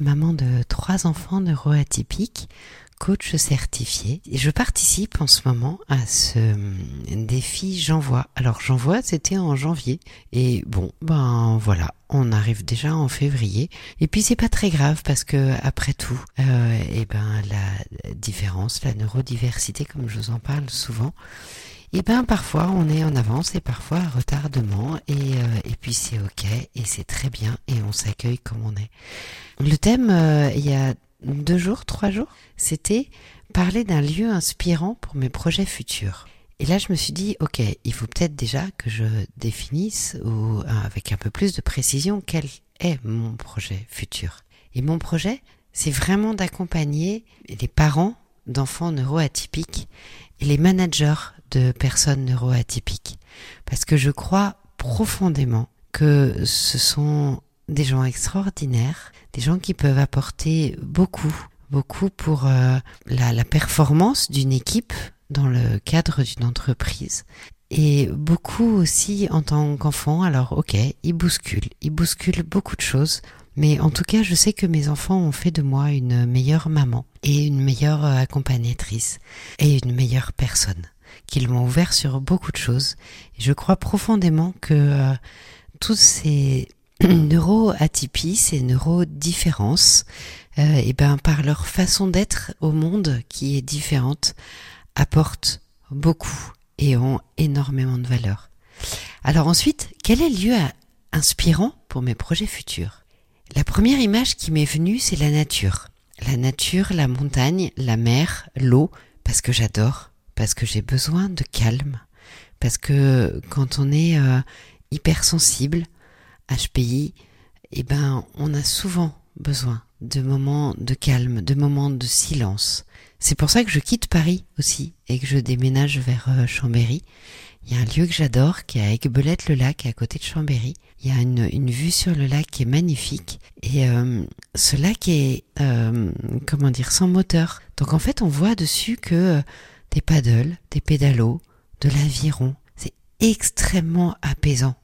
maman de trois enfants neuroatypiques, coach certifié. Je participe en ce moment à ce hum, défi J'envoie. Alors J'envoie c'était en janvier. Et bon, ben voilà, on arrive déjà en février. Et puis c'est pas très grave parce que après tout, euh, eh ben la différence, la neurodiversité comme je vous en parle souvent, et ben parfois on est en avance et parfois à retardement et, euh, et puis c'est ok et c'est très bien et on s'accueille comme on est. Le thème euh, il y a deux jours, trois jours, c'était parler d'un lieu inspirant pour mes projets futurs. Et là, je me suis dit, ok, il faut peut-être déjà que je définisse ou avec un peu plus de précision quel est mon projet futur. Et mon projet, c'est vraiment d'accompagner les parents d'enfants neuroatypiques et les managers de personnes neuroatypiques. Parce que je crois profondément que ce sont des gens extraordinaires, des gens qui peuvent apporter beaucoup, beaucoup pour euh, la, la performance d'une équipe dans le cadre d'une entreprise. Et beaucoup aussi en tant qu'enfant. Alors ok, ils bousculent, ils bousculent beaucoup de choses. Mais en tout cas, je sais que mes enfants ont fait de moi une meilleure maman et une meilleure accompagnatrice et une meilleure personne. Qu'ils m'ont ouvert sur beaucoup de choses. Et je crois profondément que euh, tous ces neuroatypies, ces neurodiférences, euh, et ben par leur façon d'être au monde qui est différente, apportent beaucoup et ont énormément de valeur. Alors ensuite, quel est le lieu inspirant pour mes projets futurs? La première image qui m'est venue, c'est la nature. La nature, la montagne, la mer, l'eau, parce que j'adore, parce que j'ai besoin de calme, parce que quand on est euh, hypersensible, HPI, eh ben, on a souvent besoin de moments de calme, de moments de silence. C'est pour ça que je quitte Paris aussi et que je déménage vers euh, Chambéry. Il y a un lieu que j'adore qui est à Aiguebelette-le-Lac, à côté de Chambéry. Il y a une, vue sur le lac qui est magnifique. Et euh, ce lac est, comment dire, sans moteur. Donc en fait, on voit dessus que des paddles, des pédalos, de l'aviron. C'est extrêmement apaisant.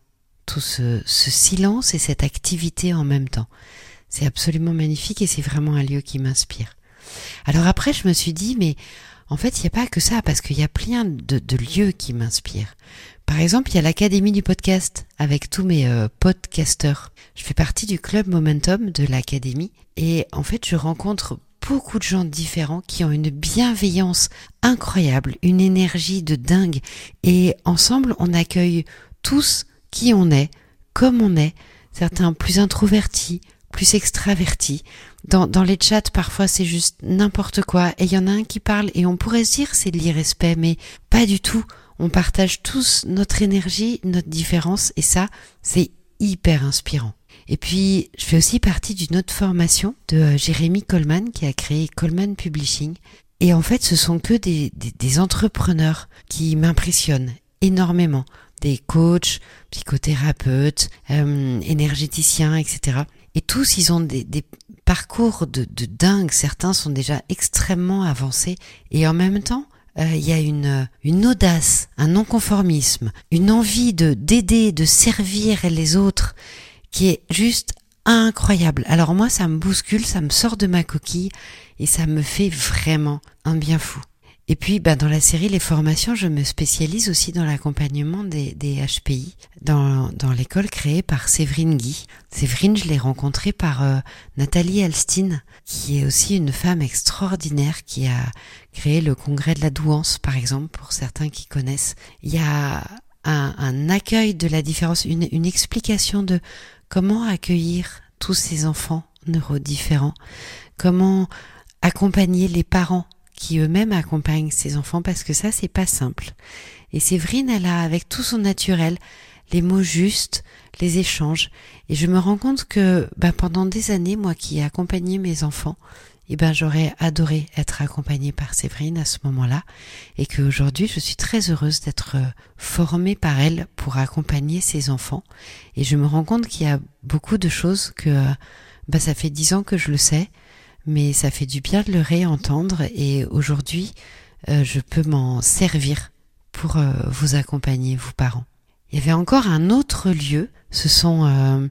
Tout ce, ce silence et cette activité en même temps. C'est absolument magnifique et c'est vraiment un lieu qui m'inspire. Alors après, je me suis dit, mais en fait, il n'y a pas que ça, parce qu'il y a plein de, de lieux qui m'inspirent. Par exemple, il y a l'Académie du podcast avec tous mes euh, podcasteurs. Je fais partie du club Momentum de l'Académie et en fait, je rencontre beaucoup de gens différents qui ont une bienveillance incroyable, une énergie de dingue et ensemble, on accueille tous qui on est, comme on est, certains plus introvertis, plus extravertis. Dans, les chats, parfois, c'est juste n'importe quoi. Et il y en a un qui parle et on pourrait se dire c'est de l'irrespect, mais pas du tout. On partage tous notre énergie, notre différence, et ça, c'est hyper inspirant. Et puis, je fais aussi partie d'une autre formation de euh, Jérémy Coleman qui a créé Coleman Publishing. Et en fait, ce sont que des, des, des entrepreneurs qui m'impressionnent énormément. Des coachs, psychothérapeutes, euh, énergéticiens, etc. Et tous, ils ont des, des parcours de, de dingue. Certains sont déjà extrêmement avancés. Et en même temps, euh, il y a une, une audace, un non-conformisme, une envie de d'aider, de servir les autres qui est juste incroyable. Alors moi, ça me bouscule, ça me sort de ma coquille et ça me fait vraiment un bien fou. Et puis, bah, dans la série Les formations, je me spécialise aussi dans l'accompagnement des, des HPI dans, l'école créée par Séverine Guy. Séverine, je l'ai rencontrée par euh, Nathalie Alstine, qui est aussi une femme extraordinaire qui a créé le congrès de la douance, par exemple, pour certains qui connaissent. Il y a un, accueil de la différence, une explication de comment accueillir tous ces enfants neurodifférents, comment accompagner les parents qui eux-mêmes accompagnent ces enfants? Parce que ça c'est pas simple. Et Séverine elle a avec tout son naturel les mots justes, les échanges. Et je me rends compte que bah, pendant des années moi qui ai accompagné mes enfants eh ben j'aurais adoré être accompagnée par Séverine à ce moment-là et qu'aujourd'hui je suis très heureuse d'être euh, formée par elle pour accompagner ses enfants et je me rends compte qu'il y a beaucoup de choses que euh, bah, ça fait dix ans que je le sais mais ça fait du bien de le réentendre et aujourd'hui euh, je peux m'en servir pour vous accompagner vous parents. Il y avait encore un autre lieu, ce sont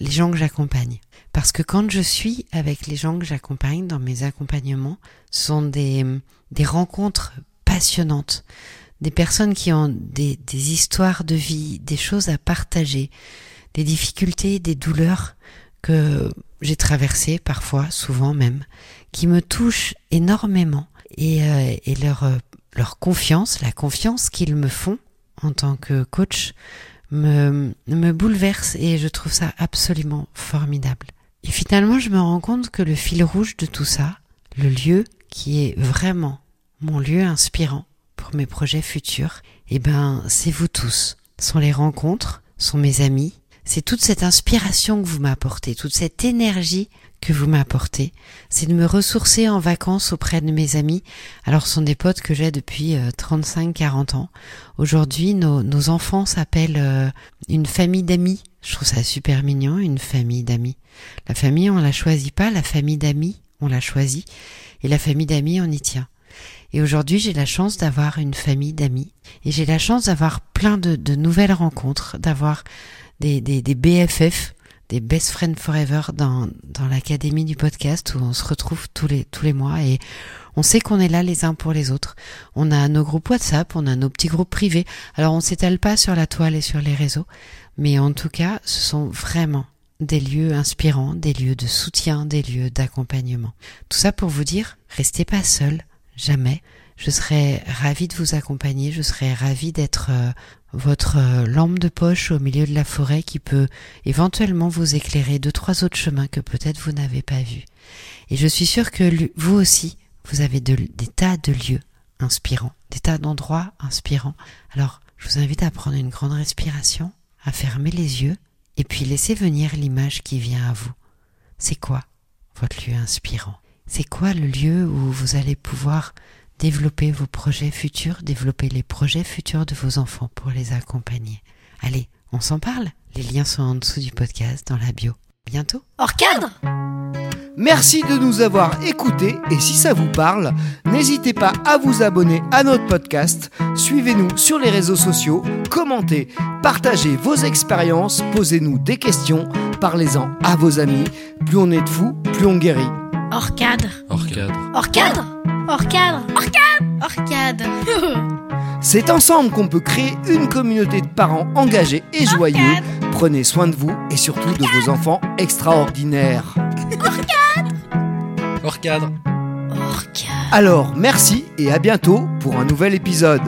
les gens que j'accompagne. Parce que quand je suis avec les gens que j'accompagne dans mes accompagnements, ce sont des, des rencontres passionnantes, des personnes qui ont des, des histoires de vie, des choses à partager, des difficultés, des douleurs que j'ai traversées parfois, souvent même, qui me touchent énormément et, euh, et leur, euh, leur confiance, la confiance qu'ils me font en tant que coach, me, me bouleverse et je trouve ça absolument formidable. Et finalement, je me rends compte que le fil rouge de tout ça, le lieu qui est vraiment mon lieu inspirant pour mes projets futurs, eh ben, c'est vous tous. Ce sont les rencontres, sont mes amis, c'est toute cette inspiration que vous m'apportez, toute cette énergie que vous m'apportez, c'est de me ressourcer en vacances auprès de mes amis. Alors ce sont des potes que j'ai depuis 35-40 euh, ans. Aujourd'hui, nos, enfants s'appellent euh, une famille d'amis. Je trouve ça super mignon, une famille d'amis. La famille, on la choisit pas, la famille d'amis, on la choisit. Et la famille d'amis, on y tient. Et aujourd'hui, j'ai la chance d'avoir une famille d'amis. Et j'ai la chance d'avoir plein de nouvelles rencontres, d'avoir des, des, des BFF, des Best Friends Forever dans, dans l'académie du podcast où on se retrouve tous les, tous les mois et on sait qu'on est là les uns pour les autres. On a nos groupes WhatsApp, on a nos petits groupes privés. Alors on s'étale pas sur la toile et sur les réseaux, mais en tout cas, ce sont vraiment des lieux inspirants, des lieux de soutien, des lieux d'accompagnement. Tout ça pour vous dire, restez pas seul, jamais. Je serais ravie de vous accompagner, je serais ravie d'être euh, votre euh, lampe de poche au milieu de la forêt qui peut éventuellement vous éclairer deux trois autres chemins que peut-être vous n'avez pas vus. Et je suis sûre que vous aussi, vous avez des tas de lieux inspirants, des tas d'endroits inspirants. Alors, je vous invite à prendre une grande respiration, à fermer les yeux et puis laisser venir l'image qui vient à vous. C'est quoi votre lieu inspirant? C'est quoi le lieu où vous allez pouvoir développer vos projets futurs, développer les projets futurs de vos enfants pour les accompagner. Allez, on s'en parle Les liens sont en dessous du podcast, dans la bio. Bientôt Hors cadre Merci de nous avoir écoutés et si ça vous parle, n'hésitez pas à vous abonner à notre podcast, suivez-nous sur les réseaux sociaux, commentez, partagez vos expériences, posez-nous des questions, parlez-en à vos amis. Plus on est de fous, plus on guérit. Hors cadre Hors cadre. Hors cadre Hors cadre Hors cadre Hors cadre C'est ensemble qu'on peut créer une communauté de parents engagés et joyeux. Prenez soin de vous et surtout de vos enfants extraordinaires. Hors cadre. Hors cadre Alors, merci et à bientôt pour un nouvel épisode.